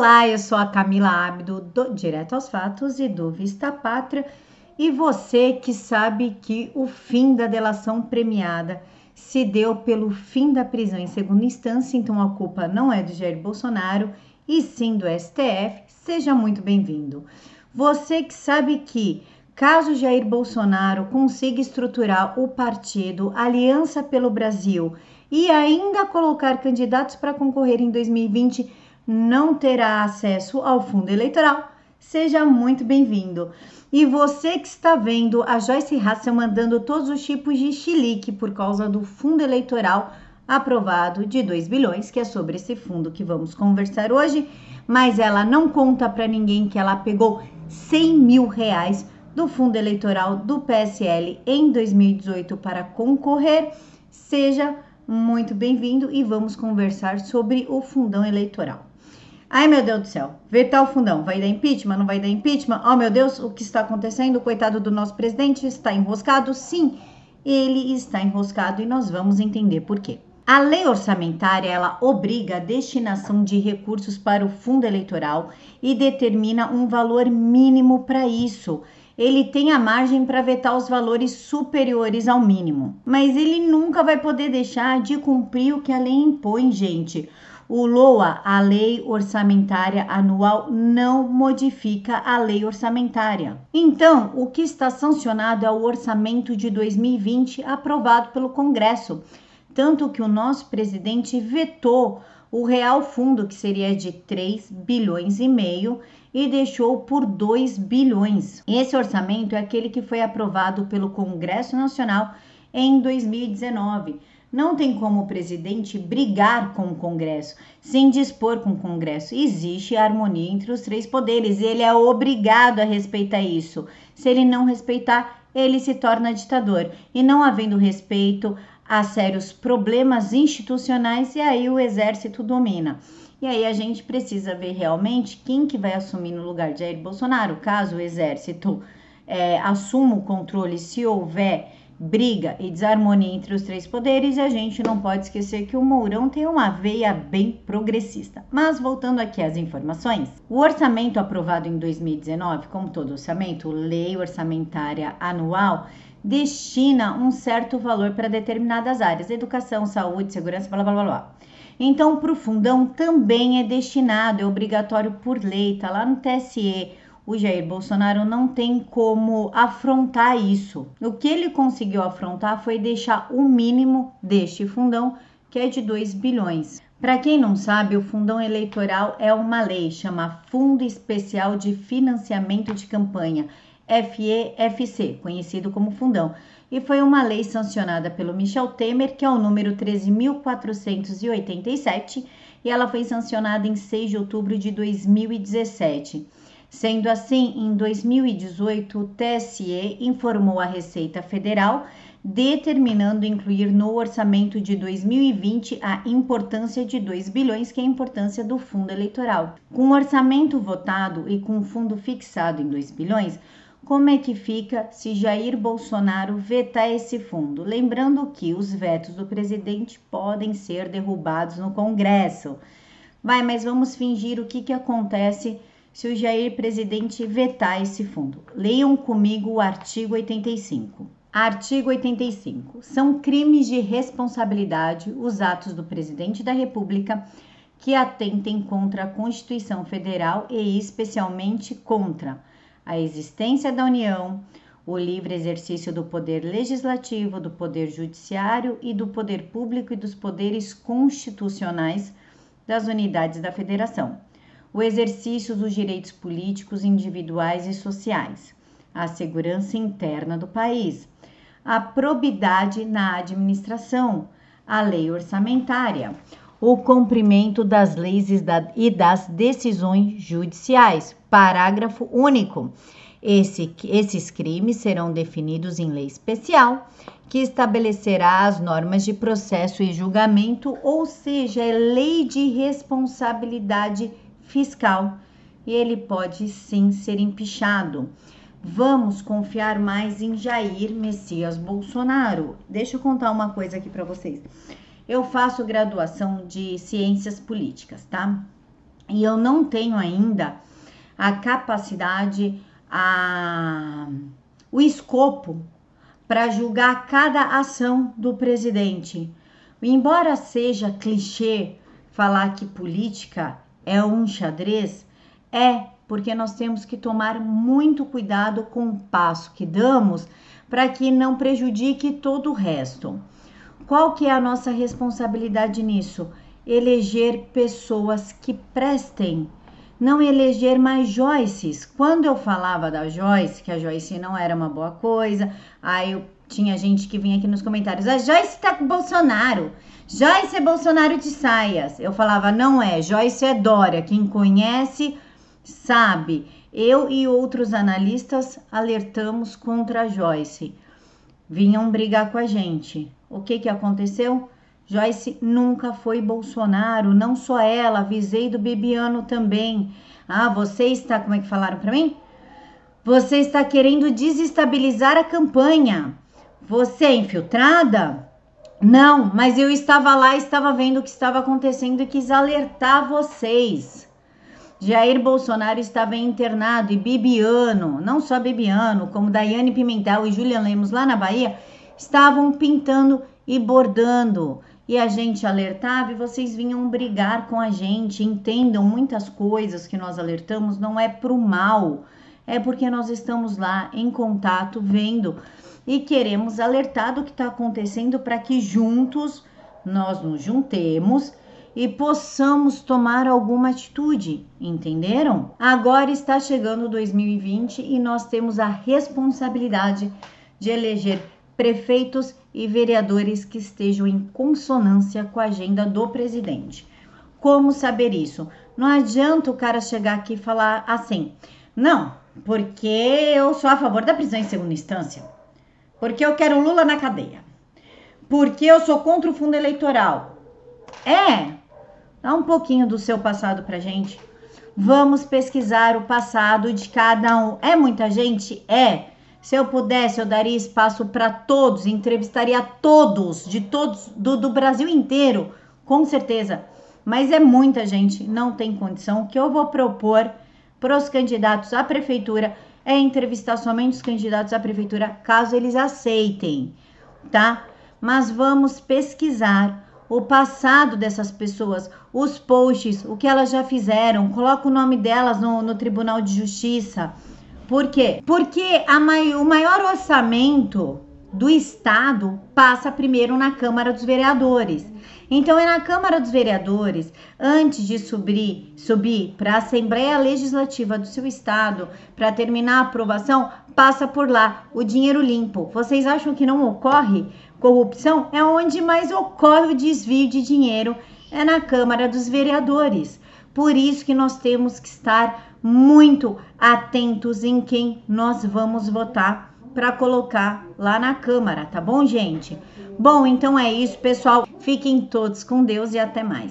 Olá, eu sou a Camila Abdo, do Direto aos Fatos e do Vista Pátria. E você que sabe que o fim da delação premiada se deu pelo fim da prisão em segunda instância, então a culpa não é do Jair Bolsonaro e sim do STF, seja muito bem-vindo. Você que sabe que caso Jair Bolsonaro consiga estruturar o partido Aliança pelo Brasil e ainda colocar candidatos para concorrer em 2020, não terá acesso ao fundo eleitoral. Seja muito bem-vindo. E você que está vendo a Joyce Hassel mandando todos os tipos de chilique por causa do fundo eleitoral aprovado de 2 bilhões, que é sobre esse fundo que vamos conversar hoje, mas ela não conta para ninguém que ela pegou 100 mil reais do fundo eleitoral do PSL em 2018 para concorrer. Seja muito bem-vindo e vamos conversar sobre o fundão eleitoral. Ai, meu Deus do céu, vetar o fundão, vai dar impeachment, não vai dar impeachment? Oh, meu Deus, o que está acontecendo? O coitado do nosso presidente está enroscado? Sim, ele está enroscado e nós vamos entender por quê. A lei orçamentária, ela obriga a destinação de recursos para o fundo eleitoral e determina um valor mínimo para isso. Ele tem a margem para vetar os valores superiores ao mínimo, mas ele nunca vai poder deixar de cumprir o que a lei impõe, gente. O LOA, a Lei Orçamentária Anual, não modifica a lei orçamentária. Então, o que está sancionado é o orçamento de 2020 aprovado pelo Congresso, tanto que o nosso presidente vetou o real fundo, que seria de 3 bilhões e meio, e deixou por 2 bilhões. Esse orçamento é aquele que foi aprovado pelo Congresso Nacional em 2019 não tem como o presidente brigar com o Congresso, sem dispor com o Congresso. Existe harmonia entre os três poderes e ele é obrigado a respeitar isso. Se ele não respeitar, ele se torna ditador. E não havendo respeito, há sérios problemas institucionais e aí o exército domina. E aí a gente precisa ver realmente quem que vai assumir no lugar de Jair Bolsonaro, caso o exército é, assuma o controle, se houver briga e desarmonia entre os três poderes e a gente não pode esquecer que o Mourão tem uma veia bem progressista. Mas voltando aqui às informações, o orçamento aprovado em 2019, como todo orçamento, lei orçamentária anual, destina um certo valor para determinadas áreas, educação, saúde, segurança, blá blá blá blá. Então, para o fundão também é destinado, é obrigatório por lei, tá lá no TSE o Jair Bolsonaro não tem como afrontar isso. O que ele conseguiu afrontar foi deixar o mínimo deste fundão, que é de 2 bilhões. Para quem não sabe, o fundão eleitoral é uma lei, chama Fundo Especial de Financiamento de Campanha, FEFC, conhecido como fundão, e foi uma lei sancionada pelo Michel Temer, que é o número 13.487, e ela foi sancionada em 6 de outubro de 2017. Sendo assim, em 2018, o TSE informou a Receita Federal determinando incluir no orçamento de 2020 a importância de 2 bilhões, que é a importância do fundo eleitoral. Com o orçamento votado e com o fundo fixado em 2 bilhões, como é que fica se Jair Bolsonaro vetar esse fundo? Lembrando que os vetos do presidente podem ser derrubados no Congresso. Vai, mas vamos fingir o que, que acontece se o Jair presidente vetar esse fundo. Leiam comigo o artigo 85. Artigo 85. São crimes de responsabilidade os atos do presidente da República que atentem contra a Constituição Federal e especialmente contra a existência da União, o livre exercício do poder legislativo, do poder judiciário e do poder público e dos poderes constitucionais das unidades da Federação o exercício dos direitos políticos individuais e sociais, a segurança interna do país, a probidade na administração, a lei orçamentária, o cumprimento das leis e das decisões judiciais. Parágrafo único. Esse, esses crimes serão definidos em lei especial que estabelecerá as normas de processo e julgamento, ou seja, é lei de responsabilidade fiscal e ele pode sim ser empichado. Vamos confiar mais em Jair Messias Bolsonaro. Deixa eu contar uma coisa aqui para vocês. Eu faço graduação de ciências políticas, tá? e eu não tenho ainda a capacidade, a, o escopo para julgar cada ação do presidente. Embora seja clichê falar que política é um xadrez, é porque nós temos que tomar muito cuidado com o passo que damos para que não prejudique todo o resto. Qual que é a nossa responsabilidade nisso? Eleger pessoas que prestem, não eleger mais Joyces. Quando eu falava da Joyce, que a Joyce não era uma boa coisa, aí eu tinha gente que vinha aqui nos comentários: a Joyce tá com Bolsonaro. Joyce é Bolsonaro de saias. Eu falava: não é, Joyce é Dória. Quem conhece sabe. Eu e outros analistas alertamos contra a Joyce. Vinham brigar com a gente. O que que aconteceu? Joyce nunca foi Bolsonaro, não só ela, avisei do Bibiano também. Ah, você está, como é que falaram para mim? Você está querendo desestabilizar a campanha. Você é infiltrada? Não, mas eu estava lá, estava vendo o que estava acontecendo e quis alertar vocês. Jair Bolsonaro estava internado e Bibiano, não só Bibiano, como Daiane Pimentel e Julian Lemos lá na Bahia, estavam pintando e bordando. E a gente alertava e vocês vinham brigar com a gente. Entendam muitas coisas que nós alertamos não é pro mal, é porque nós estamos lá em contato vendo e queremos alertar do que está acontecendo para que juntos nós nos juntemos e possamos tomar alguma atitude, entenderam? Agora está chegando 2020 e nós temos a responsabilidade de eleger prefeitos e vereadores que estejam em consonância com a agenda do presidente. Como saber isso? Não adianta o cara chegar aqui e falar assim: não, porque eu sou a favor da prisão em segunda instância. Porque eu quero Lula na cadeia. Porque eu sou contra o fundo eleitoral. É, dá um pouquinho do seu passado pra gente. Vamos pesquisar o passado de cada um. É muita gente? É. Se eu pudesse, eu daria espaço para todos, entrevistaria todos, de todos, do, do Brasil inteiro, com certeza. Mas é muita gente, não tem condição. O que eu vou propor para os candidatos à prefeitura é entrevistar somente os candidatos à prefeitura, caso eles aceitem, tá? Mas vamos pesquisar o passado dessas pessoas, os posts, o que elas já fizeram, coloca o nome delas no, no Tribunal de Justiça. Por quê? Porque mai, o maior orçamento do Estado passa primeiro na Câmara dos Vereadores. Então é na Câmara dos Vereadores, antes de subir, subir para a Assembleia Legislativa do seu estado, para terminar a aprovação, passa por lá o dinheiro limpo. Vocês acham que não ocorre corrupção? É onde mais ocorre o desvio de dinheiro, é na Câmara dos Vereadores. Por isso que nós temos que estar muito atentos em quem nós vamos votar para colocar lá na Câmara, tá bom, gente? Bom, então é isso, pessoal. Fiquem todos com Deus e até mais.